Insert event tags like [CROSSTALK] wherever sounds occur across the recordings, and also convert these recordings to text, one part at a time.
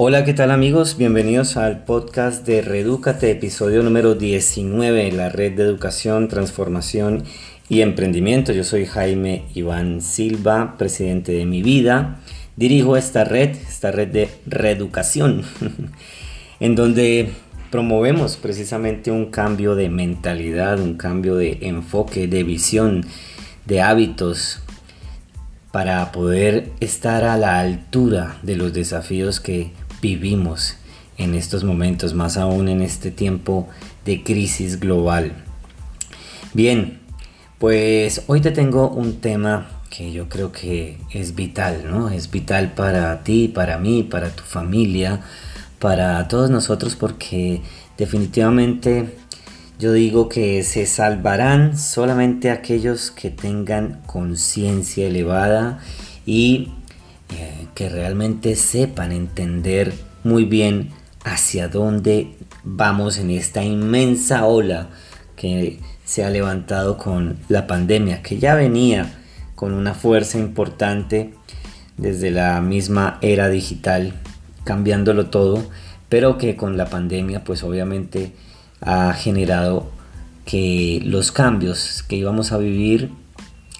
Hola, ¿qué tal amigos? Bienvenidos al podcast de Redúcate, episodio número 19, la red de educación, transformación y emprendimiento. Yo soy Jaime Iván Silva, presidente de Mi Vida. Dirijo esta red, esta red de reeducación, [LAUGHS] en donde promovemos precisamente un cambio de mentalidad, un cambio de enfoque, de visión, de hábitos, para poder estar a la altura de los desafíos que vivimos en estos momentos, más aún en este tiempo de crisis global. Bien, pues hoy te tengo un tema que yo creo que es vital, ¿no? Es vital para ti, para mí, para tu familia, para todos nosotros porque definitivamente yo digo que se salvarán solamente aquellos que tengan conciencia elevada y eh, que realmente sepan entender muy bien hacia dónde vamos en esta inmensa ola que se ha levantado con la pandemia, que ya venía con una fuerza importante desde la misma era digital, cambiándolo todo, pero que con la pandemia pues obviamente ha generado que los cambios que íbamos a vivir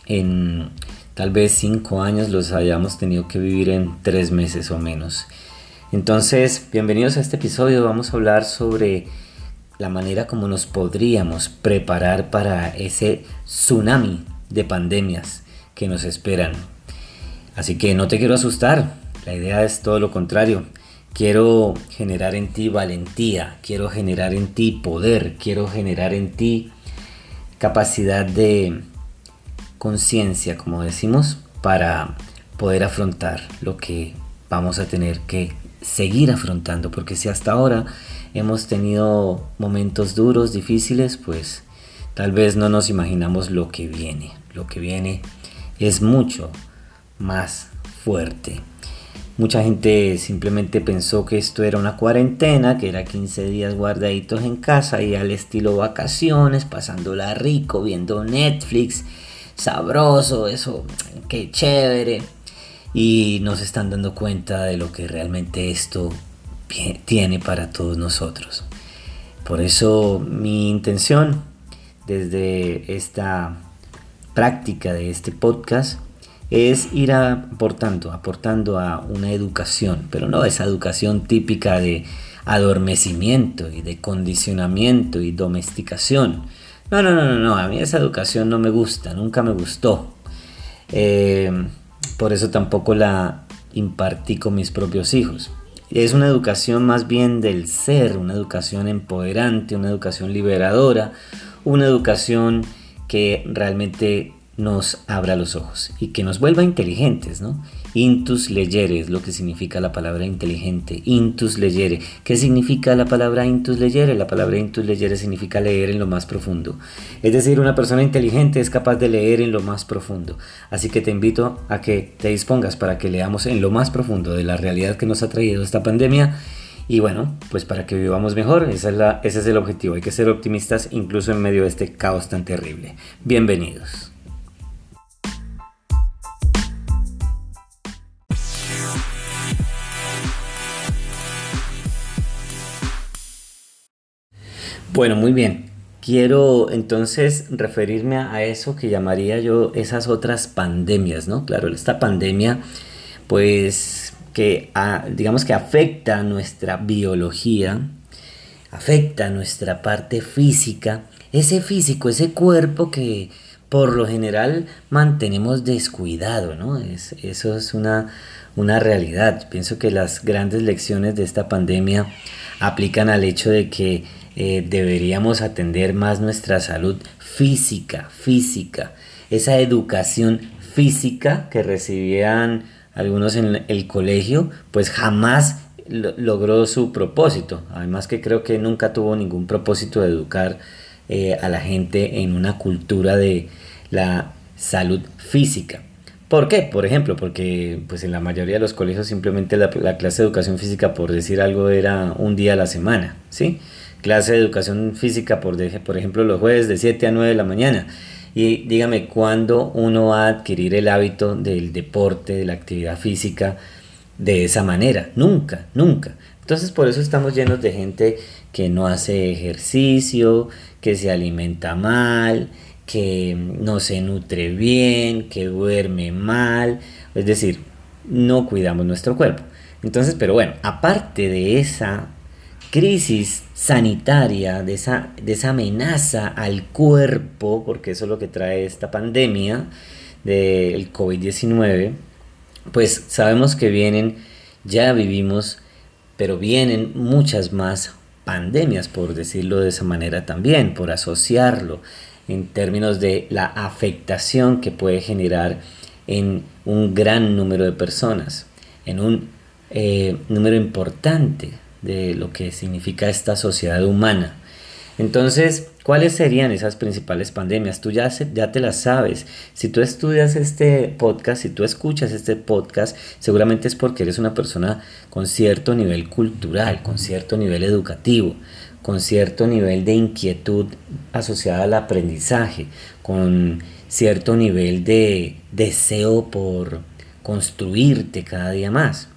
en tal vez cinco años los hayamos tenido que vivir en tres meses o menos. Entonces, bienvenidos a este episodio. Vamos a hablar sobre la manera como nos podríamos preparar para ese tsunami de pandemias que nos esperan. Así que no te quiero asustar. La idea es todo lo contrario. Quiero generar en ti valentía, quiero generar en ti poder, quiero generar en ti capacidad de conciencia, como decimos, para poder afrontar lo que vamos a tener que seguir afrontando, porque si hasta ahora hemos tenido momentos duros, difíciles, pues tal vez no nos imaginamos lo que viene. Lo que viene es mucho más fuerte. Mucha gente simplemente pensó que esto era una cuarentena, que era 15 días guardaditos en casa y al estilo vacaciones, pasándola rico, viendo Netflix sabroso, eso, qué chévere. Y nos están dando cuenta de lo que realmente esto tiene para todos nosotros. Por eso mi intención desde esta práctica de este podcast es ir aportando, aportando a una educación, pero no esa educación típica de adormecimiento y de condicionamiento y domesticación, no, no, no, no, no, a mí esa educación no me gusta, nunca me gustó. Eh, por eso tampoco la impartí con mis propios hijos. Es una educación más bien del ser, una educación empoderante, una educación liberadora, una educación que realmente nos abra los ojos y que nos vuelva inteligentes, ¿no? Intus leyere es lo que significa la palabra inteligente. Intus leyere. ¿Qué significa la palabra intus leyere? La palabra intus leyere significa leer en lo más profundo. Es decir, una persona inteligente es capaz de leer en lo más profundo. Así que te invito a que te dispongas para que leamos en lo más profundo de la realidad que nos ha traído esta pandemia. Y bueno, pues para que vivamos mejor, ese es el objetivo. Hay que ser optimistas incluso en medio de este caos tan terrible. Bienvenidos. Bueno, muy bien. Quiero entonces referirme a eso que llamaría yo esas otras pandemias, ¿no? Claro, esta pandemia, pues que digamos que afecta nuestra biología, afecta nuestra parte física, ese físico, ese cuerpo que por lo general mantenemos descuidado, ¿no? Es, eso es una, una realidad. Pienso que las grandes lecciones de esta pandemia aplican al hecho de que eh, deberíamos atender más nuestra salud física, física, esa educación física que recibían algunos en el colegio, pues jamás logró su propósito. Además que creo que nunca tuvo ningún propósito de educar eh, a la gente en una cultura de la salud física. ¿Por qué? Por ejemplo, porque pues en la mayoría de los colegios simplemente la, la clase de educación física, por decir algo, era un día a la semana, ¿sí? Clase de educación física, por, por ejemplo, los jueves de 7 a 9 de la mañana. Y dígame, ¿cuándo uno va a adquirir el hábito del deporte, de la actividad física, de esa manera, nunca, nunca. Entonces por eso estamos llenos de gente que no hace ejercicio, que se alimenta mal, que no se nutre bien, que duerme mal, es decir, no cuidamos nuestro cuerpo. Entonces, pero bueno, aparte de esa crisis sanitaria, de esa, de esa amenaza al cuerpo, porque eso es lo que trae esta pandemia del COVID-19, pues sabemos que vienen, ya vivimos, pero vienen muchas más pandemias, por decirlo de esa manera también, por asociarlo en términos de la afectación que puede generar en un gran número de personas, en un eh, número importante de lo que significa esta sociedad humana. Entonces, ¿cuáles serían esas principales pandemias? Tú ya, ya te las sabes. Si tú estudias este podcast, si tú escuchas este podcast, seguramente es porque eres una persona con cierto nivel cultural, con cierto nivel educativo, con cierto nivel de inquietud asociada al aprendizaje, con cierto nivel de deseo por construirte cada día más.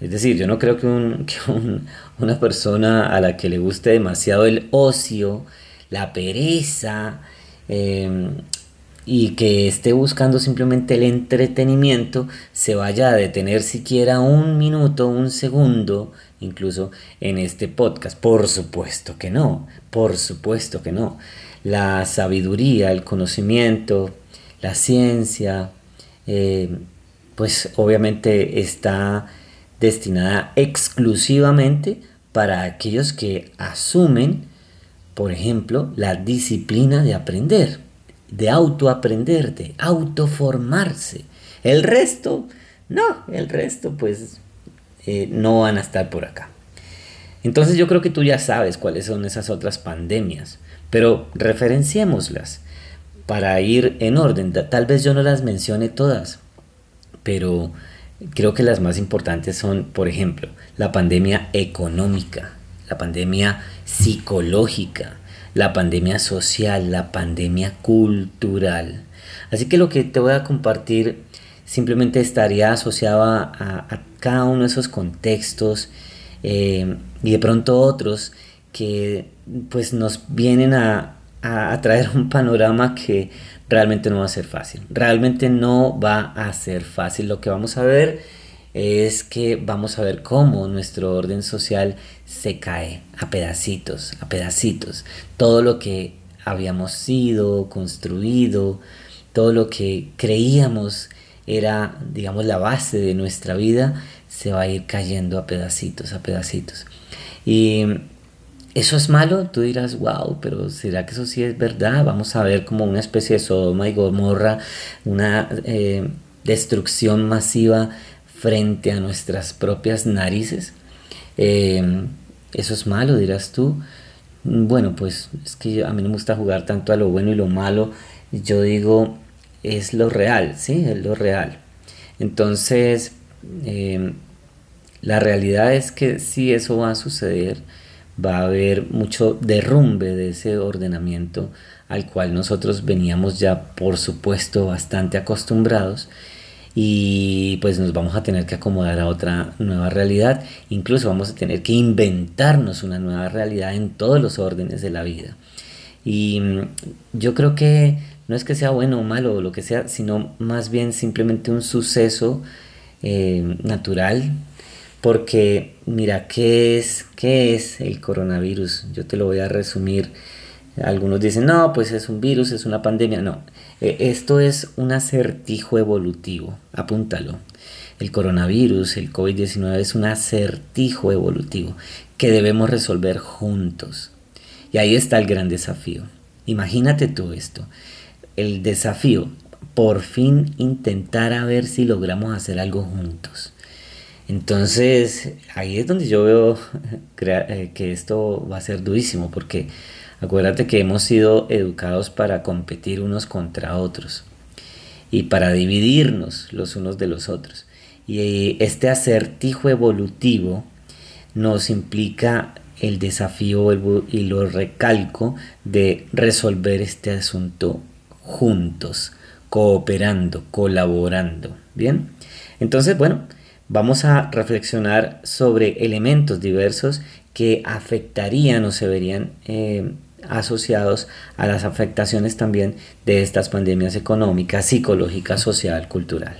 Es decir, yo no creo que, [LAUGHS] una persona a la que le guste demasiado el ocio, la pereza, em, y que esté buscando simplemente el entretenimiento, se vaya a detener siquiera un minuto, un segundo, incluso en este podcast. Por supuesto que no, por supuesto que no. La sabiduría, el conocimiento, la ciencia, eh, pues obviamente está destinada exclusivamente para aquellos que asumen, por ejemplo, la disciplina de aprender, de autoaprender, de autoformarse. El resto, no, el resto pues eh, no van a estar por acá. Entonces yo creo que tú ya sabes cuáles son esas otras pandemias, pero referenciémoslas para ir en orden. Tal vez yo no las mencione todas, pero Creo que las más importantes son, por ejemplo, la pandemia económica, la pandemia psicológica, la pandemia social, la pandemia cultural. Así que lo que te voy a compartir simplemente estaría asociado a, cada uno de esos contextos eh, y de pronto otros que pues nos vienen a, a traer un panorama que realmente no va a ser fácil. Realmente no va a ser fácil. Lo que vamos a ver es que vamos a ver cómo nuestro orden social se cae a pedacitos, a pedacitos. Todo lo que habíamos sido, construido, todo lo que creíamos era, digamos, la base de nuestra vida, se va a ir cayendo a pedacitos, a pedacitos. Y ¿Eso es malo? Tú dirás, wow, pero ¿será que eso sí es verdad? Vamos a ver como una especie de Sodoma y Gomorra, una eh, destrucción masiva frente a nuestras propias narices. Em, ¿Eso es malo, dirás tú? Bueno, pues es que a mí no me gusta jugar tanto a lo bueno y lo malo. Yo digo, es lo real, ¿sí? Es lo real. Entonces, em, la realidad es que si eso va a suceder va a haber mucho derrumbe de ese ordenamiento al cual nosotros veníamos ya por supuesto bastante acostumbrados y pues nos vamos a tener que acomodar a otra nueva realidad, incluso vamos a tener que inventarnos una nueva realidad en todos los órdenes de la vida. Y mm, yo creo que no es que sea bueno o malo o lo que sea, sino más bien simplemente un suceso eh, natural porque mira, ¿qué es, ¿qué es el coronavirus? Yo te lo voy a resumir. Algunos dicen, no, pues es un virus, es una pandemia. No, e, esto es un acertijo evolutivo, apúntalo. El coronavirus, el COVID-19 es un acertijo evolutivo que debemos resolver juntos. Y ahí está el gran desafío. Imagínate tú esto. El desafío, por fin intentar a ver si logramos hacer algo juntos. Entonces, ahí es donde yo veo [LAUGHS] eh, que esto va a ser durísimo, porque acuérdate que hemos sido educados para competir unos contra otros y para dividirnos los unos de los otros. Y este acertijo evolutivo nos implica el desafío y lo recalco de resolver este asunto juntos, cooperando, colaborando. Bien, entonces, bueno, vamos a reflexionar sobre elementos diversos que afectarían o se verían eh, asociados a las afectaciones también de estas pandemias económicas, psicológicas, social, cultural.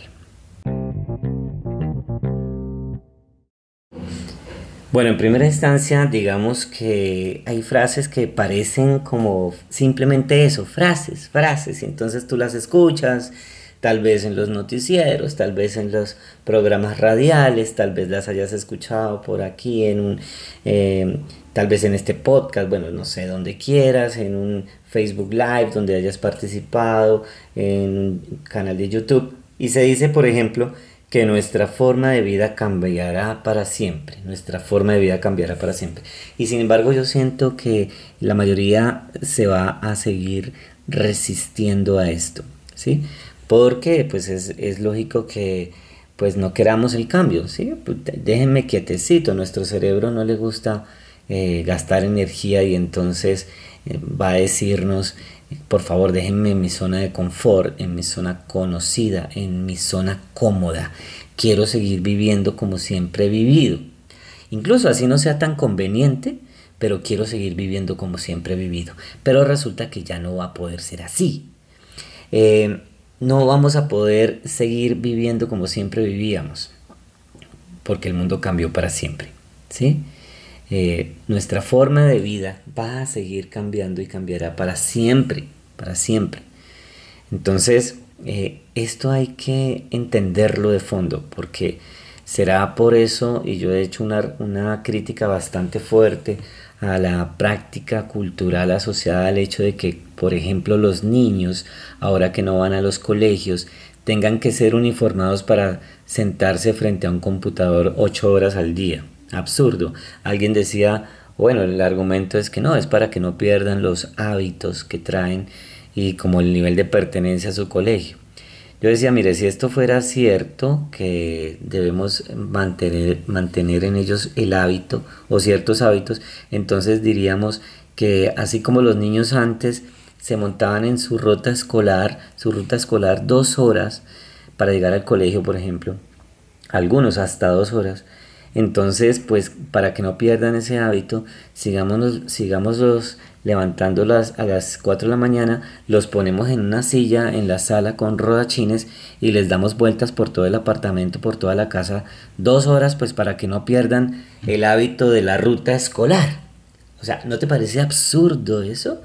Bueno, en primera instancia, digamos que hay frases que parecen como simplemente eso, frases, frases, y entonces tú las escuchas, tal vez en los noticieros, tal vez en los programas radiales, tal vez las hayas escuchado por aquí en un, eh, tal vez en este podcast, bueno, no sé, donde quieras, en un Facebook Live donde hayas participado, en un canal de YouTube. Y se dice, por ejemplo, que nuestra forma de vida cambiará para siempre, nuestra forma de vida cambiará para siempre. Y sin embargo yo siento que la mayoría se va a seguir resistiendo a esto, ¿sí? Porque pues es, lógico que pues no queramos el cambio, ¿sí? Pues, déjenme quietecito, nuestro cerebro no le gusta eh, gastar energía y entonces eh, va a decirnos por favor, déjenme en mi zona de confort, en mi zona conocida, en mi zona cómoda. Quiero seguir viviendo como siempre he vivido. Incluso así no sea tan conveniente, pero quiero seguir viviendo como siempre he vivido. Pero resulta que ya no va a poder ser así. Eh, no vamos a poder seguir viviendo como siempre vivíamos, porque el mundo cambió para siempre. ¿sí? Eh, nuestra forma de vida va a seguir cambiando y cambiará para siempre, para siempre. Entonces, eh, esto hay que entenderlo de fondo, porque será por eso, y yo he hecho una, una crítica bastante fuerte a la práctica cultural asociada al hecho de que, por ejemplo, los niños, ahora que no van a los colegios, tengan que ser uniformados para sentarse frente a un computador ocho horas al día absurdo. Alguien decía, bueno, el argumento es que no, es para que no pierdan los hábitos que traen y como el nivel de pertenencia a su colegio. Yo decía, mire, si esto fuera cierto, que debemos mantener, mantener en ellos el hábito o ciertos hábitos, entonces diríamos que así como los niños antes se montaban en su ruta escolar, su ruta escolar dos horas para llegar al colegio, por ejemplo, algunos hasta dos horas, entonces, pues para que no pierdan ese hábito, sigámonos, sigámoslos levantándolas a las 4 de la mañana, los ponemos en una silla en la sala con rodachines y les damos vueltas por todo el apartamento, por toda la casa, dos horas, pues para que no pierdan el hábito de la ruta escolar. O sea, ¿no te parece absurdo eso?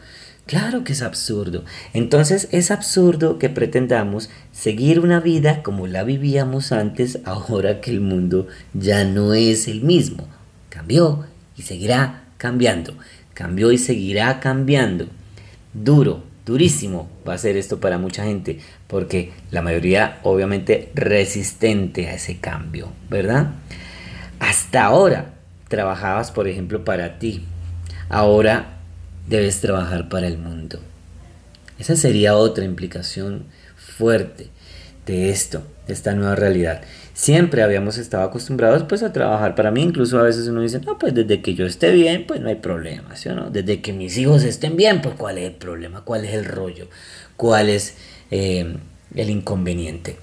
Claro que es absurdo. Entonces es absurdo que pretendamos seguir una vida como la vivíamos antes ahora que el mundo ya no es el mismo. Cambió y seguirá cambiando. Cambió y seguirá cambiando. Duro, durísimo va a ser esto para mucha gente porque la mayoría obviamente resistente a ese cambio, ¿verdad? Hasta ahora trabajabas, por ejemplo, para ti. Ahora debes trabajar para el mundo. Esa sería otra implicación fuerte de esto, de esta nueva realidad. Siempre habíamos estado acostumbrados pues a trabajar para mí, incluso a veces uno dice, no, pues desde que yo esté bien, pues no hay problema, ¿sí o no? Desde que mis hijos estén bien, pues cuál es el problema, cuál es el rollo, cuál es eh, el inconveniente.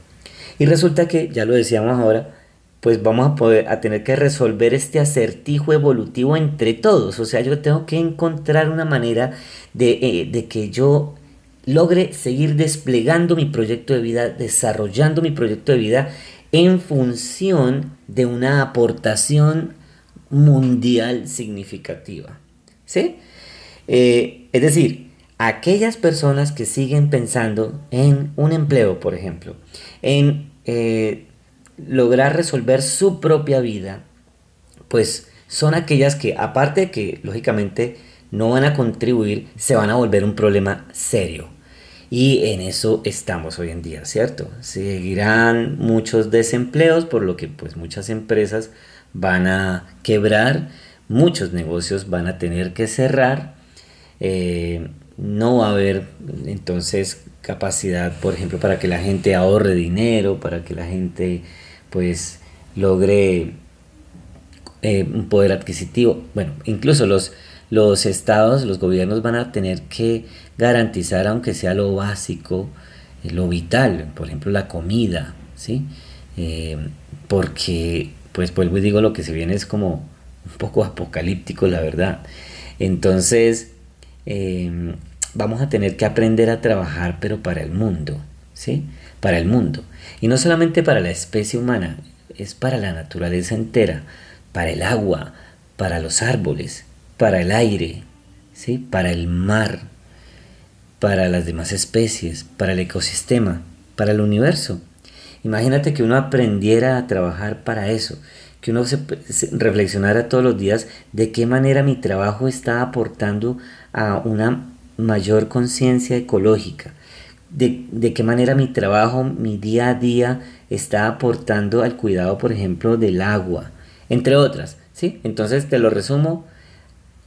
Y resulta que, ya lo decíamos ahora, pues vamos a poder a tener que resolver este acertijo evolutivo entre todos. O sea, yo tengo que encontrar una manera de, eh, de que yo logre seguir desplegando mi proyecto de vida, desarrollando mi proyecto de vida en función de una aportación mundial significativa. ¿Sí? Eh, es decir, aquellas personas que siguen pensando en un empleo, por ejemplo, en eh, lograr resolver su propia vida, pues son aquellas que, aparte de que lógicamente no van a contribuir, se van a volver un problema serio. Y en eso estamos hoy en día, ¿cierto? Seguirán muchos desempleos, por lo que pues muchas empresas van a quebrar, muchos negocios van a tener que cerrar, eh, no va a haber entonces capacidad, por ejemplo, para que la gente ahorre dinero, para que la gente pues logre eh, un poder adquisitivo. Bueno, incluso los, los estados, los gobiernos van a tener que garantizar, aunque sea lo básico, eh, lo vital, por ejemplo, la comida, ¿sí? eh, porque, pues vuelvo y digo, lo que se viene es como un poco apocalíptico, la verdad. Entonces, em, vamos a tener que aprender a trabajar, pero para el mundo, ¿sí? Para el mundo. Y no solamente para la especie humana, es para la naturaleza entera, para el agua, para los árboles, para el aire, ¿sí? Para el mar, para las demás especies, para el ecosistema, para el universo. Imagínate que uno aprendiera a trabajar para eso, que uno se, reflexionara todos los días de qué manera mi trabajo está aportando a una mayor conciencia ecológica, de, de, qué manera mi trabajo, mi día a día está aportando al cuidado, por ejemplo, del agua, entre otras. ¿sí? Entonces te lo resumo,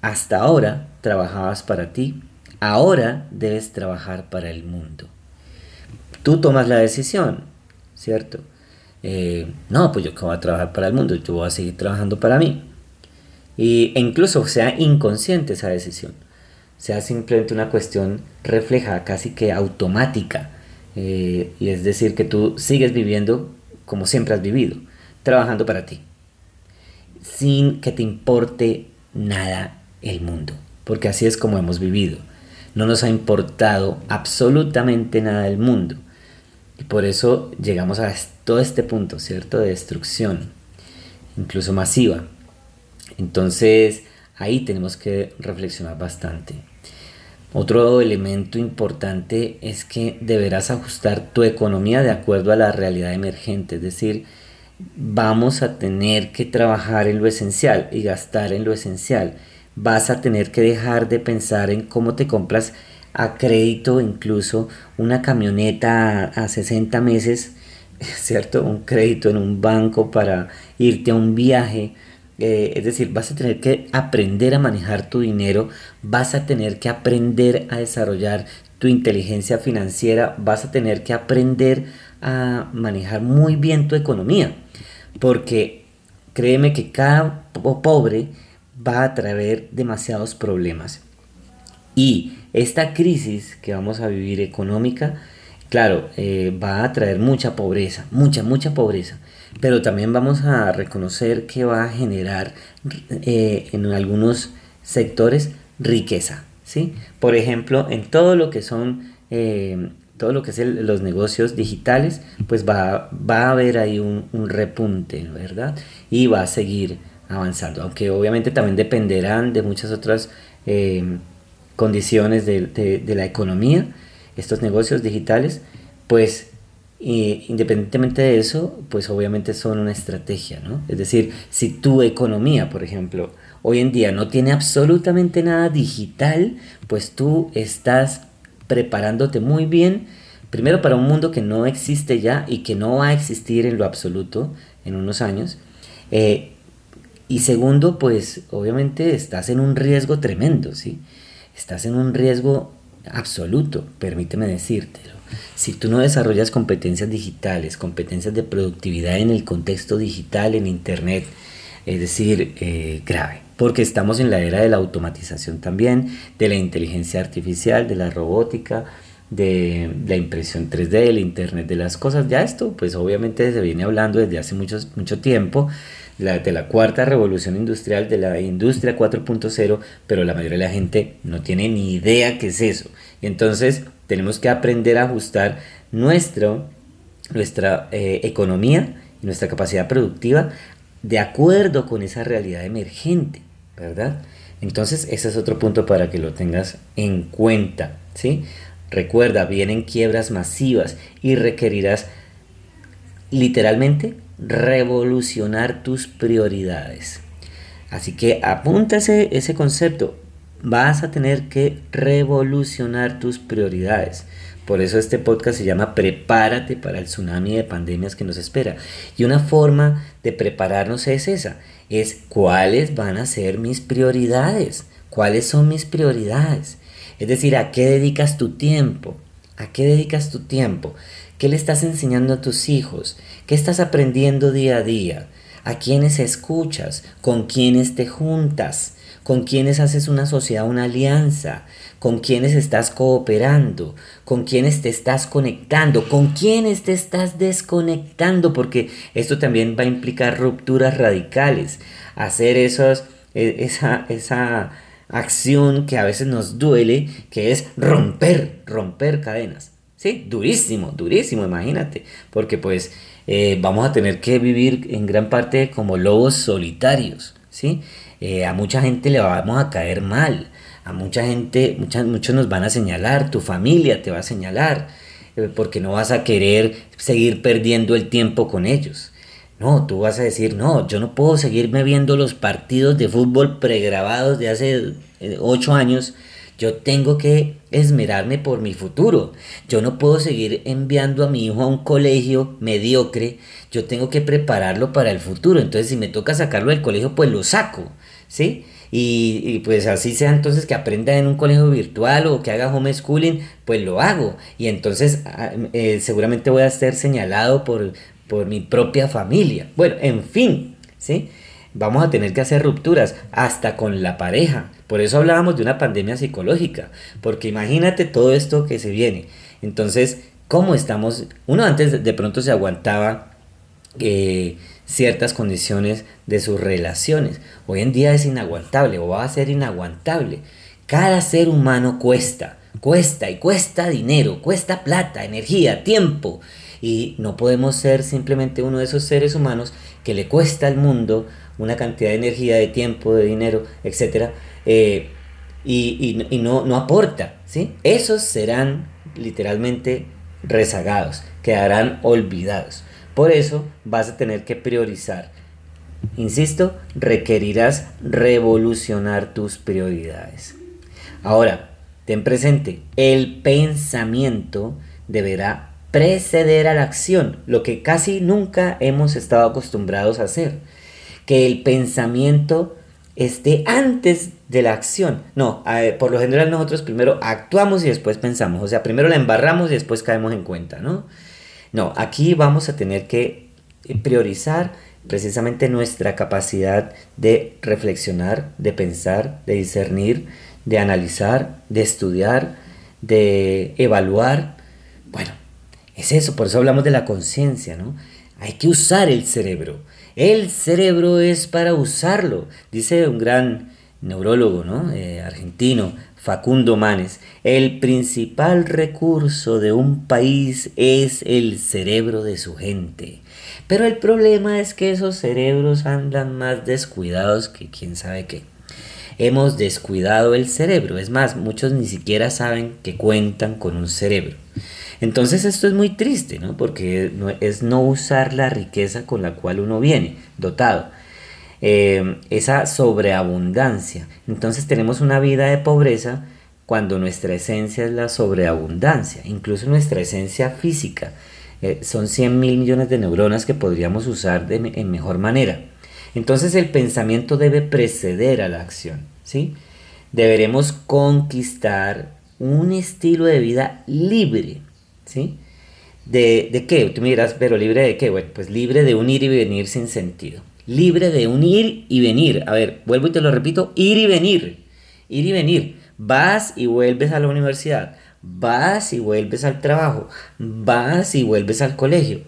hasta ahora trabajabas para ti, ahora debes trabajar para el mundo. Tú tomas la decisión, ¿cierto? Eh, no, pues yo que voy a trabajar para el mundo, yo voy a seguir trabajando para mí. Y, e incluso sea inconsciente esa decisión, sea simplemente una cuestión reflejada, casi que automática. Eh, y es decir, que tú sigues viviendo como siempre has vivido, trabajando para ti, sin que te importe nada el mundo, porque así es como hemos vivido. No nos ha importado absolutamente nada del mundo. Y por eso llegamos a todo este punto, ¿cierto? De destrucción, incluso masiva. Entonces ahí tenemos que reflexionar bastante. Otro elemento importante es que deberás ajustar tu economía de acuerdo a la realidad emergente, es decir, vamos a tener que trabajar en lo esencial y gastar en lo esencial. Vas a tener que dejar de pensar en cómo te compras a crédito incluso una camioneta a, 60 meses, [LAUGHS] ¿cierto? Un crédito en un banco para irte a un viaje. Eh, es decir, vas a tener que aprender a manejar tu dinero, vas a tener que aprender a desarrollar tu inteligencia financiera, vas a tener que aprender a manejar muy bien tu economía, porque créeme que cada pobre va a traer demasiados problemas. Y esta crisis que vamos a vivir económica, claro, eh, va a traer mucha pobreza, mucha, mucha pobreza. Pero también vamos a reconocer que va a generar eh, en algunos sectores riqueza. ¿sí? Por ejemplo, en todo lo que son... Eh, todo lo que es los negocios digitales, pues va, va a haber ahí un, un, repunte, ¿verdad? Y va a seguir avanzando, aunque obviamente también dependerán de muchas otras condiciones de, la economía, estos negocios digitales, pues independientemente de eso, pues obviamente son una estrategia, ¿no? Es decir, si tu economía, por ejemplo, hoy en día no tiene absolutamente nada digital, pues tú estás preparándote muy bien, primero para un mundo que no existe ya y que no va a existir en lo absoluto en unos años, eh, y segundo, pues obviamente estás en un riesgo tremendo, ¿sí? estás en un riesgo absoluto, permíteme decírtelo. Si tú no desarrollas competencias digitales, competencias de productividad en el contexto digital, en Internet, es decir, eh, grave, porque estamos en la era de la automatización también, de la inteligencia artificial, de la robótica, de la impresión 3D, el Internet de las cosas. Ya esto, pues obviamente se viene hablando desde hace mucho, mucho tiempo de la cuarta revolución industrial, de la industria 4.0, pero la mayoría de la gente no tiene ni idea qué es eso. Y entonces tenemos que aprender a ajustar nuestro, nuestra eh, economía y nuestra capacidad productiva de acuerdo con esa realidad emergente, ¿verdad? Entonces ese es otro punto para que lo tengas en cuenta, ¿sí? Recuerda, vienen quiebras masivas y requerirás literalmente revolucionar tus prioridades. Así que apúntase ese concepto. Vas a tener que revolucionar tus prioridades. Por eso este podcast se llama Prepárate para el tsunami de pandemias que nos espera. Y una forma de prepararnos es esa. Es cuáles van a ser mis prioridades. ¿Cuáles son mis prioridades? Es decir, ¿a qué dedicas tu tiempo? ¿A qué dedicas tu tiempo? ¿Qué le estás enseñando a tus hijos? ¿Qué estás aprendiendo día a día? ¿A quiénes escuchas? ¿Con quiénes te juntas? con quienes haces una sociedad, una alianza, con quienes estás cooperando, con quienes te estás conectando, con quienes te estás desconectando, porque esto también va a implicar rupturas radicales, hacer e, esa, esa acción que a veces nos duele, que es romper, romper cadenas. Durísimo, durísimo, imagínate, porque pues eh, vamos a tener que vivir en gran parte como lobos solitarios, ¿sí? Eh, a mucha gente le vamos a caer mal, a mucha gente, muchos nos van a señalar, tu familia te va a señalar, eh, porque no vas a querer seguir perdiendo el tiempo con ellos. No, tú vas a decir, no, yo no puedo seguirme viendo los partidos de fútbol pregrabados de hace ocho años yo tengo que esmerarme por mi futuro. Yo no puedo seguir enviando a mi hijo a un colegio mediocre. Yo tengo que prepararlo para el futuro. Entonces, si me toca sacarlo del colegio, pues lo saco. ¿Sí? Y, pues así sea entonces que aprenda en un colegio virtual o que haga homeschooling, pues lo hago. Y entonces ah, eh, seguramente voy a ser señalado por, por mi propia familia. Bueno, en fin, ¿sí? Vamos a tener que hacer rupturas hasta con la pareja. Por eso hablábamos de una pandemia psicológica, porque imagínate todo esto que se viene. Entonces, ¿cómo estamos? Uno antes de pronto se aguantaba eh, ciertas condiciones de sus relaciones. Hoy en día es inaguantable o va a ser inaguantable. Cada ser humano cuesta, cuesta y cuesta dinero, cuesta plata, energía, tiempo. Y no podemos ser simplemente uno de esos seres humanos que le cuesta al mundo una cantidad de energía, de tiempo, de dinero, etcétera, eh, y, no, no, aporta, ¿sí? Esos serán literalmente rezagados, quedarán olvidados. Por eso vas a tener que priorizar. Insisto, requerirás revolucionar tus prioridades. Ahora, ten presente, el pensamiento deberá preceder a la acción, lo que casi nunca hemos estado acostumbrados a hacer. Que el pensamiento esté antes de la acción. No, por lo general nosotros primero actuamos y después pensamos. O sea, primero la embarramos y después caemos en cuenta, ¿no? No, aquí vamos a tener que priorizar precisamente nuestra capacidad de reflexionar, de pensar, de discernir, de analizar, de estudiar, de evaluar. Bueno, es eso, por eso hablamos de la conciencia, ¿no? Hay que usar el cerebro. El cerebro es para usarlo, dice un gran neurólogo ¿no? Eh, argentino, Facundo Manes. El principal recurso de un país es el cerebro de su gente. Pero el problema es que esos cerebros andan más descuidados que quién sabe qué. Hemos descuidado el cerebro, es más, muchos ni siquiera saben que cuentan con un cerebro. Entonces esto es muy triste, ¿no? Porque es no usar la riqueza con la cual uno viene dotado. Eh, esa sobreabundancia. Entonces tenemos una vida de pobreza cuando nuestra esencia es la sobreabundancia, incluso nuestra esencia física. Eh, son 100 mil millones de neuronas que podríamos usar de, en mejor manera. Entonces el pensamiento debe preceder a la acción. ¿sí? Deberemos conquistar un estilo de vida libre ¿sí? ¿De, ¿De qué? Tú me dirás, pero libre de qué? Bueno, pues libre de un ir y venir sin sentido. Libre de un ir y venir. A ver, vuelvo y te lo repito, ir y venir. Ir y venir. Vas y vuelves a la universidad. Vas y vuelves al trabajo. Vas y vuelves al colegio.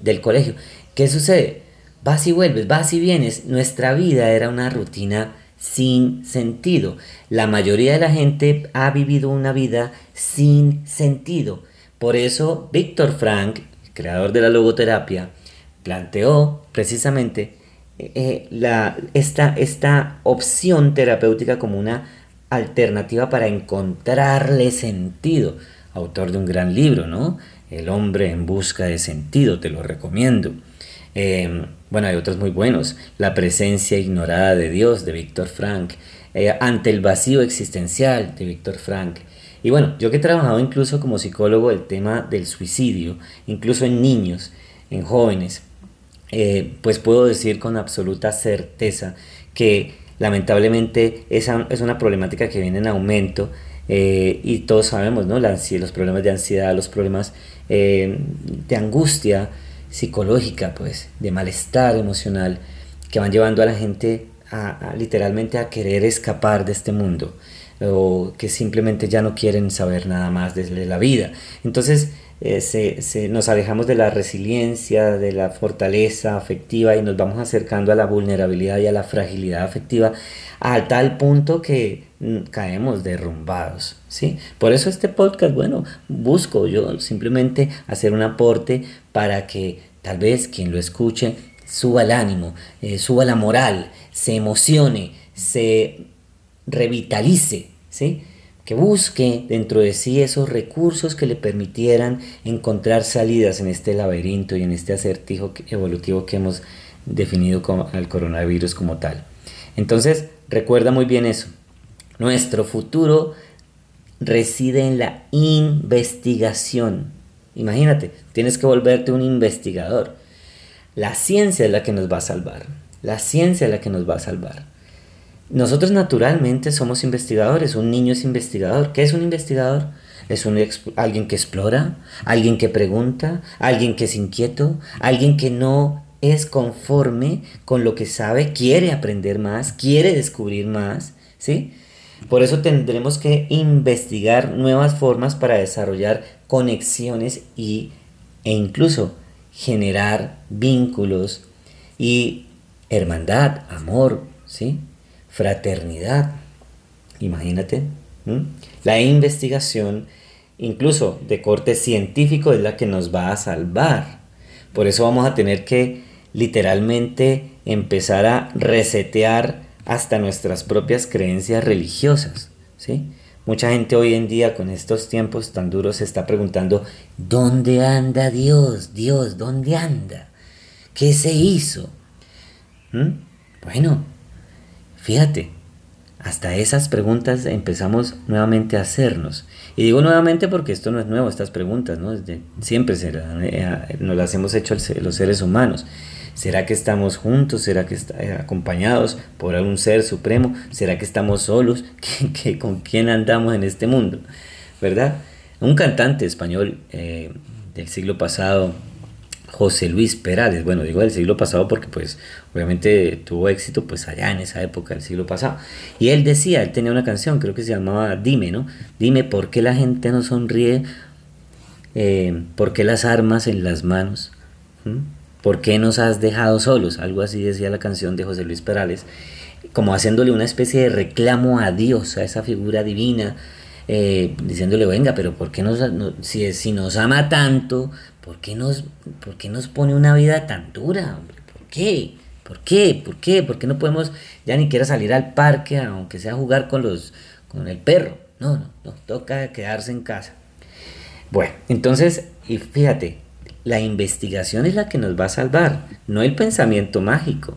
Del colegio. ¿Qué sucede? Vas y vuelves, vas y vienes. Nuestra vida era una rutina sin sentido. La mayoría de la gente ha vivido una vida sin sentido. Por eso Víctor Frank, creador de la logoterapia, planteó precisamente eh, eh, esta, esta opción terapéutica como una alternativa para encontrarle sentido. Autor de un gran libro, ¿no? El hombre en busca de sentido, te lo recomiendo. Em, bueno, hay otros muy buenos. La presencia ignorada de Dios, de Víctor Frank. Eh, ante el vacío existencial, de Víctor Frank. Y bueno, yo que he trabajado incluso como psicólogo el tema del suicidio, incluso en niños, en jóvenes, eh, pues puedo decir con absoluta certeza que lamentablemente esa es una problemática que viene en aumento eh, y todos sabemos, ¿no? Los problemas de ansiedad, los problemas eh, de angustia psicológica, pues, de malestar emocional, que van llevando a la gente literalmente a querer escapar de este mundo o que simplemente ya no quieren saber nada más de la vida. Entonces eh, se, nos alejamos de la resiliencia, de la fortaleza afectiva y nos vamos acercando a la vulnerabilidad y a la fragilidad afectiva a tal punto que mm, caemos derrumbados, ¿sí? Por eso este podcast, bueno, busco yo simplemente hacer un aporte para que tal vez quien lo escuche suba el ánimo, eh, suba la moral, se emocione, se revitalice, ¿sí? que busque dentro de sí esos recursos que le permitieran encontrar salidas en este laberinto y en este acertijo evolutivo que hemos definido como el coronavirus como tal. Entonces, recuerda muy bien eso. Nuestro futuro reside en la investigación. Imagínate, tienes que volverte un investigador. La ciencia es la que nos va a salvar. La ciencia es la que nos va a salvar. Nosotros naturalmente somos investigadores, un niño es investigador. ¿Qué es un investigador? Es un alguien que explora, alguien que pregunta, alguien que es inquieto, alguien que no es conforme con lo que sabe, quiere aprender más, quiere descubrir más, ¿sí? Por eso tendremos que investigar nuevas formas para desarrollar conexiones y, e incluso generar vínculos y hermandad, amor, ¿sí? Fraternidad. Imagínate. La investigación, incluso de corte científico, es la que nos va a salvar. Por eso vamos a tener que literalmente empezar a resetear hasta nuestras propias creencias religiosas. ¿sí? Mucha gente hoy en día con estos tiempos tan duros se está preguntando, ¿dónde anda Dios? Dios, ¿dónde anda? ¿Qué se hizo? Bueno, Fíjate, hasta esas preguntas empezamos nuevamente a hacernos. Y digo nuevamente porque esto no es nuevo, estas preguntas, ¿no? siempre eh, nos las hemos hecho los seres humanos. ¿Será que estamos juntos? ¿Será que estamos eh, acompañados por algún ser supremo? ¿Será que estamos solos? [LAUGHS] ¿Qué, con quién andamos en este mundo? ¿Verdad? Un cantante español eh, del siglo pasado, José Luis Perales, bueno, digo del siglo pasado porque pues obviamente tuvo éxito pues allá en esa época del siglo pasado. Y él decía, él tenía una canción, creo que se llamaba Dime, ¿no? Dime por qué la gente no sonríe, eh, por qué las armas en las manos, por qué nos has dejado solos, algo así decía la canción de José Luis Perales, como haciéndole una especie de reclamo a Dios, a esa figura divina, eh, diciéndole, venga, pero ¿por qué nos, si, si nos ama tanto, ¿por qué nos, por qué nos pone una vida tan dura? ¿Por qué? ¿Por qué? ¿Por qué? ¿Por qué no podemos ya ni siquiera salir al parque, aunque sea jugar con, los, con el perro? No, no, no, toca quedarse en casa. Bueno, entonces, y fíjate, la investigación es la que nos va a salvar, no el pensamiento mágico,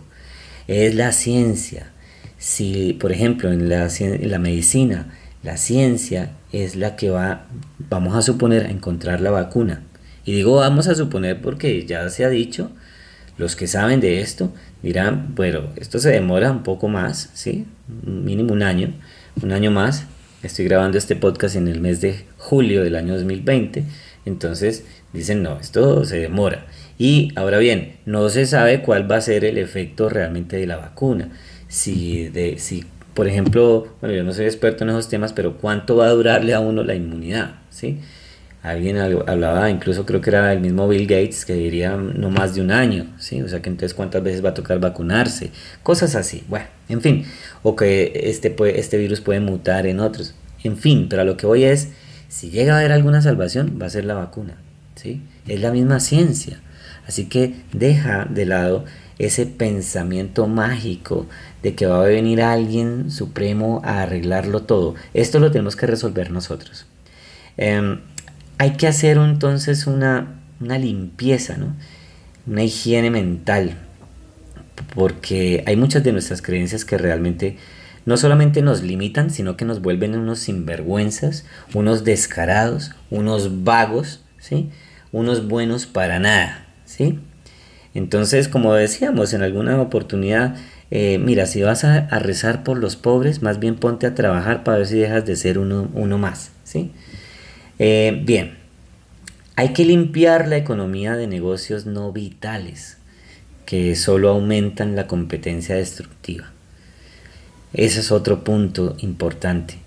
es la ciencia. Si, por ejemplo, en la, en la medicina, la ciencia es la que va, vamos a suponer, a encontrar la vacuna y digo vamos a suponer porque ya se ha dicho, los que saben de esto dirán, bueno, esto se demora un poco más, ¿sí? Mínimo un año, un año más. Estoy grabando este podcast en el mes de julio del año 2020, entonces dicen, no, esto se demora. Y ahora bien, no se sabe cuál va a ser el efecto realmente de la vacuna. Si, de, si por ejemplo, bueno, yo no soy experto en esos temas, pero cuánto va a durarle a uno la inmunidad, ¿sí? Alguien hablaba, incluso creo que era el mismo Bill Gates, que diría no más de un año, ¿sí? O sea que entonces cuántas veces va a tocar vacunarse, cosas así. Bueno, en fin, o que este, este virus puede mutar en otros. En fin, pero a lo que voy es, si llega a haber alguna salvación, va a ser la vacuna, ¿sí? Es la misma ciencia. Así que deja de lado ese pensamiento mágico de que va a venir alguien supremo a arreglarlo todo. Esto lo tenemos que resolver nosotros. Eh, hay que hacer entonces una, limpieza, ¿no? una higiene mental, porque hay muchas de nuestras creencias que realmente no solamente nos limitan, sino que nos vuelven unos sinvergüenzas, unos descarados, unos vagos, ¿sí? unos buenos para nada. ¿sí? Entonces, como decíamos en alguna oportunidad, eh, mira, si vas a, rezar por los pobres, más bien ponte a trabajar para ver si dejas de ser uno, uno más. ¿sí? Eh, bien, hay que limpiar la economía de negocios no vitales que solo aumentan la competencia destructiva. Ese es otro punto importante.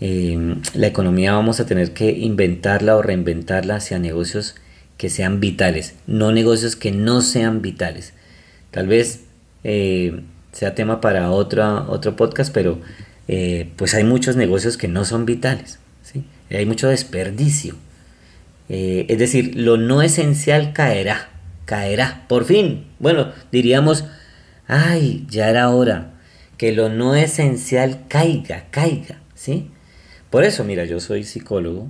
Eh, la economía vamos a tener que inventarla o reinventarla hacia negocios que sean vitales, no negocios que no sean vitales. Tal vez eh, sea tema para otro podcast, pero pues hay muchos negocios que no son vitales, ¿sí? Hay mucho desperdicio. es decir, lo no esencial caerá, caerá, por fin. Bueno, diríamos, ay, ya era hora que lo no esencial caiga, caiga, ¿sí? Por eso, mira, yo soy psicólogo,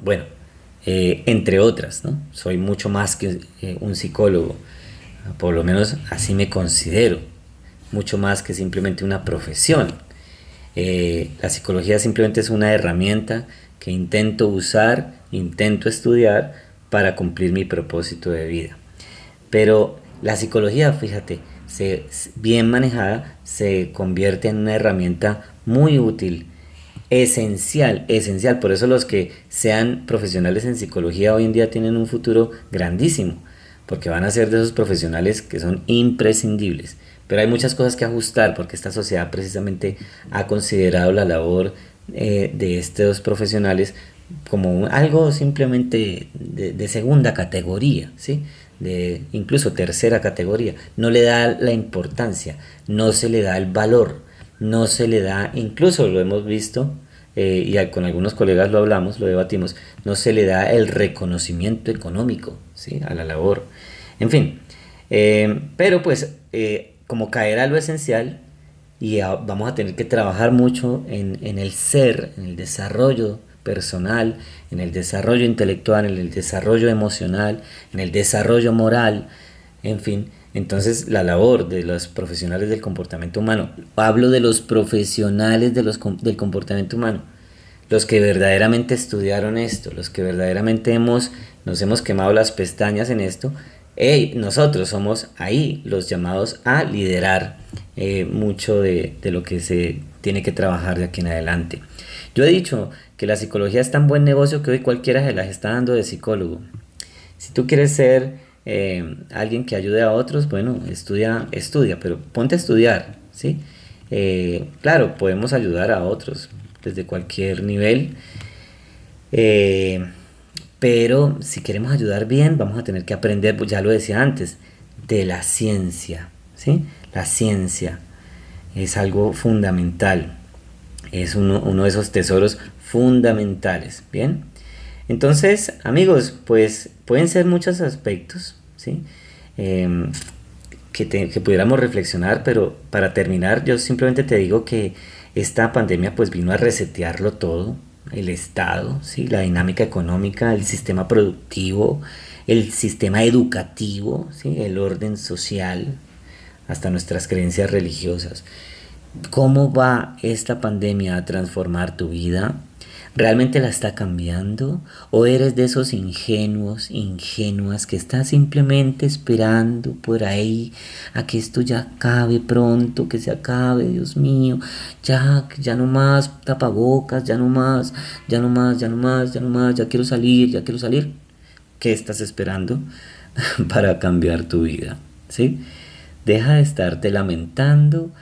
bueno, eh, entre otras, ¿no? Soy mucho más que eh, un psicólogo, por lo menos así me considero, mucho más que simplemente una profesión. Eh, la psicología simplemente es una herramienta que intento usar, intento estudiar para cumplir mi propósito de vida. Pero la psicología, fíjate, bien manejada, se convierte en una herramienta muy útil esencial, esencial. Por eso los que sean profesionales en psicología hoy en día tienen un futuro grandísimo, porque van a ser de esos profesionales que son imprescindibles. Pero hay muchas cosas que ajustar porque esta sociedad precisamente ha considerado la labor eh, de estos profesionales como algo simplemente de, segunda categoría, ¿sí? de incluso tercera categoría. No le da la importancia, no se le da el valor no se le da, incluso lo hemos visto, eh, y con algunos colegas lo hablamos, lo debatimos, no se le da el reconocimiento económico ¿sí? a la labor. En fin, eh, pero pues eh, como caerá lo esencial, y vamos a tener que trabajar mucho en, en el ser, en el desarrollo personal, en el desarrollo intelectual, en el desarrollo emocional, en el desarrollo moral, en fin, entonces, la labor de los profesionales del comportamiento humano, hablo de los profesionales de los, del comportamiento humano, los que verdaderamente estudiaron esto, los que verdaderamente hemos, nos hemos quemado las pestañas en esto, nosotros somos ahí los llamados a liderar eh, mucho de, lo que se tiene que trabajar de aquí en adelante. Yo he dicho que la psicología es tan buen negocio que hoy cualquiera se las está dando de psicólogo. Si tú quieres ser eh, alguien que ayude a otros, bueno, estudia, estudia, pero ponte a estudiar, ¿sí? Eh, claro, podemos ayudar a otros desde cualquier nivel, pero si queremos ayudar bien, vamos a tener que aprender, ya lo decía antes, de la ciencia, ¿sí? La ciencia es algo fundamental, es uno, uno de esos tesoros fundamentales, ¿bien? Entonces, amigos, pues pueden ser muchos aspectos, ¿sí? Em, que, que, pudiéramos reflexionar, pero para terminar, yo simplemente te digo que esta pandemia pues vino a resetearlo todo, el Estado, ¿sí? la dinámica económica, el sistema productivo, el sistema educativo, ¿sí? el orden social, hasta nuestras creencias religiosas. ¿Cómo va esta pandemia a transformar tu vida? ¿Realmente la está cambiando? ¿O eres de esos ingenuos, ingenuas que estás simplemente esperando por ahí a que esto ya acabe pronto, que se acabe, Dios mío? Ya, ya no más tapabocas, ya no más, ya no más, ya no más, ya no más, ya quiero salir, ya quiero salir. ¿Qué estás esperando [LAUGHS] para cambiar tu vida? ¿Sí? Deja de estarte lamentando,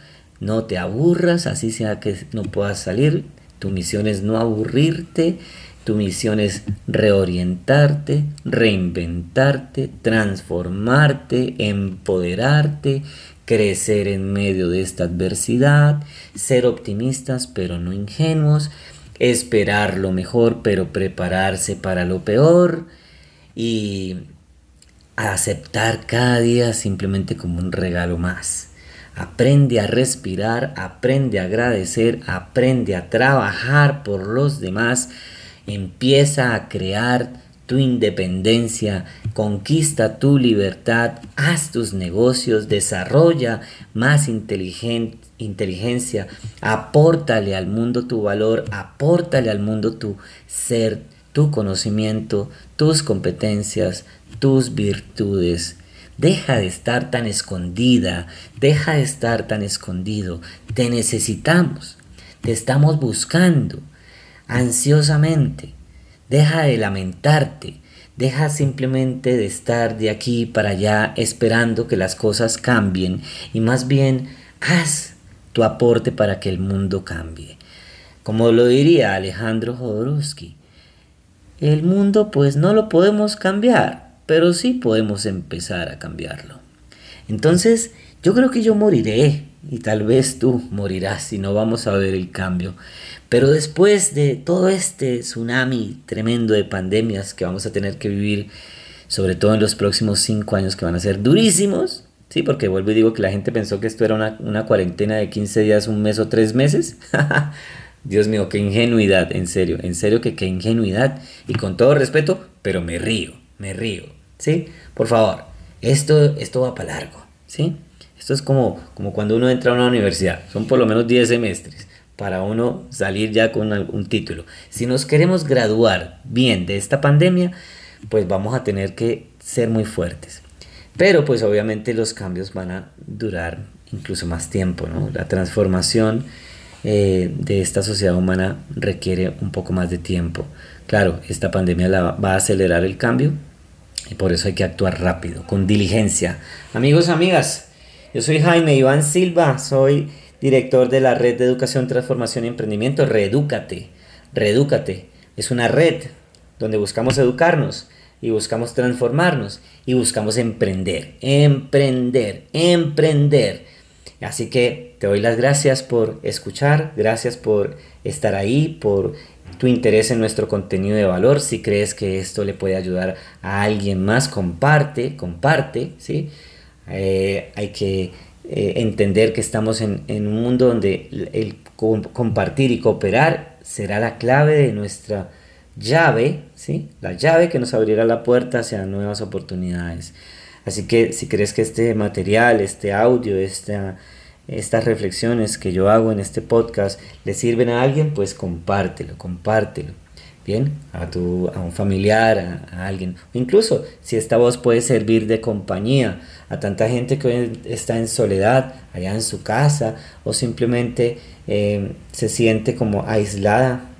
no te aburras, así sea que no puedas salir, tu misión es no aburrirte, tu misión es reorientarte, reinventarte, transformarte, empoderarte, crecer en medio de esta adversidad, ser optimistas pero no ingenuos, esperar lo mejor pero prepararse para lo peor y aceptar cada día simplemente como un regalo más. Aprende a respirar, aprende a agradecer, aprende a trabajar por los demás, empieza a crear tu independencia, conquista tu libertad, haz tus negocios, desarrolla más inteligencia, apórtale al mundo tu valor, apórtale al mundo tu ser, tu conocimiento, tus competencias, tus virtudes. Deja de estar tan escondida, deja de estar tan escondido. Te necesitamos, te estamos buscando ansiosamente. Deja de lamentarte, deja simplemente de estar de aquí para allá esperando que las cosas cambien y más bien haz tu aporte para que el mundo cambie. Como lo diría Alejandro Jodorowsky, el mundo pues no lo podemos cambiar, pero sí podemos empezar a cambiarlo. Entonces, yo creo que yo moriré y tal vez tú morirás y no vamos a ver el cambio. Pero después de todo este tsunami tremendo de pandemias que vamos a tener que vivir, sobre todo en los próximos cinco años que van a ser durísimos, sí, porque vuelvo y digo que la gente pensó que esto era una, una cuarentena de 15 días, un mes o tres meses. [LAUGHS] Dios mío, qué ingenuidad, en serio, en serio que qué ingenuidad. Y con todo respeto, pero me río, me río, ¿sí? Por favor, esto, esto va para largo, ¿sí? Esto es como, como cuando uno entra a una universidad, son por lo menos 10 semestres para uno salir ya con un título. Si nos queremos graduar bien de esta pandemia, pues vamos a tener que ser muy fuertes. Pero pues obviamente los cambios van a durar incluso más tiempo, ¿no? La transformación eh, de esta sociedad humana requiere un poco más de tiempo. Claro, esta pandemia la va a acelerar el cambio y por eso hay que actuar rápido, con diligencia. Amigos, amigas, yo soy Jaime Iván Silva, soy director de la Red de Educación, Transformación y Emprendimiento, Reedúcate. Reedúcate es una red donde buscamos educarnos y buscamos transformarnos y buscamos emprender, emprender, emprender. Así que te doy las gracias por escuchar, gracias por estar ahí, por tu interés en nuestro contenido de valor. Si crees que esto le puede ayudar a alguien más, comparte, comparte, ¿sí? Eh, hay que eh, entender que estamos en, un mundo donde el, compartir y cooperar será la clave de nuestra llave, ¿sí? La llave que nos abrirá la puerta hacia nuevas oportunidades. Así que si crees que este material, este audio, esta, estas reflexiones que yo hago en este podcast le sirven a alguien, pues compártelo, compártelo. Bien, a, tu, a un familiar, a, alguien. Incluso si esta voz puede servir de compañía a tanta gente que hoy está en soledad, allá en su casa, o simplemente eh, se siente como aislada.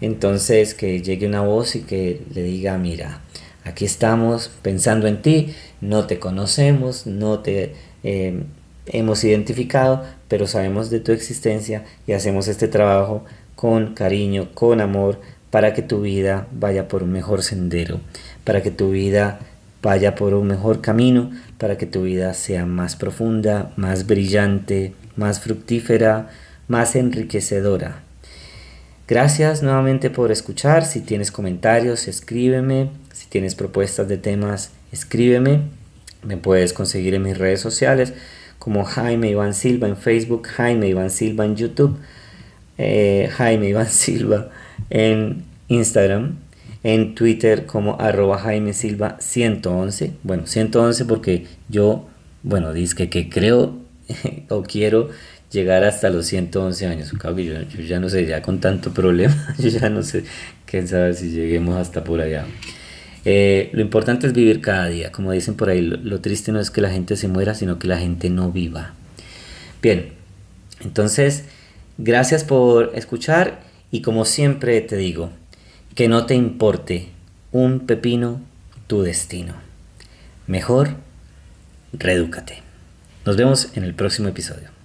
Entonces que llegue una voz y que le diga, mira, aquí estamos pensando en ti, no te conocemos, no te eh, hemos identificado, pero sabemos de tu existencia y hacemos este trabajo con cariño, con amor, para que tu vida vaya por un mejor sendero, para que tu vida vaya por un mejor camino, para que tu vida sea más profunda, más brillante, más fructífera, más enriquecedora. Gracias nuevamente por escuchar. Si tienes comentarios, escríbeme. Si tienes propuestas de temas, escríbeme. Me puedes conseguir en mis redes sociales como Jaime Iván Silva en Facebook, Jaime Iván Silva en YouTube, eh, Jaime Iván [LAUGHS] Silva en Instagram, en Twitter como arroba Jaime Silva 111. Bueno, 111 porque yo, bueno, dice que, creo [LAUGHS] o quiero llegar hasta los 111 años. yo, ya no sé, ya con tanto problema, [LAUGHS] yo ya no sé, quién sabe si lleguemos hasta por allá. Eh, lo importante es vivir cada día, como dicen por ahí, lo triste no es que la gente se muera, sino que la gente no viva. Bien, entonces, gracias por escuchar y como siempre te digo, que no te importe un pepino tu destino. Mejor, redúcate. Nos vemos en el próximo episodio.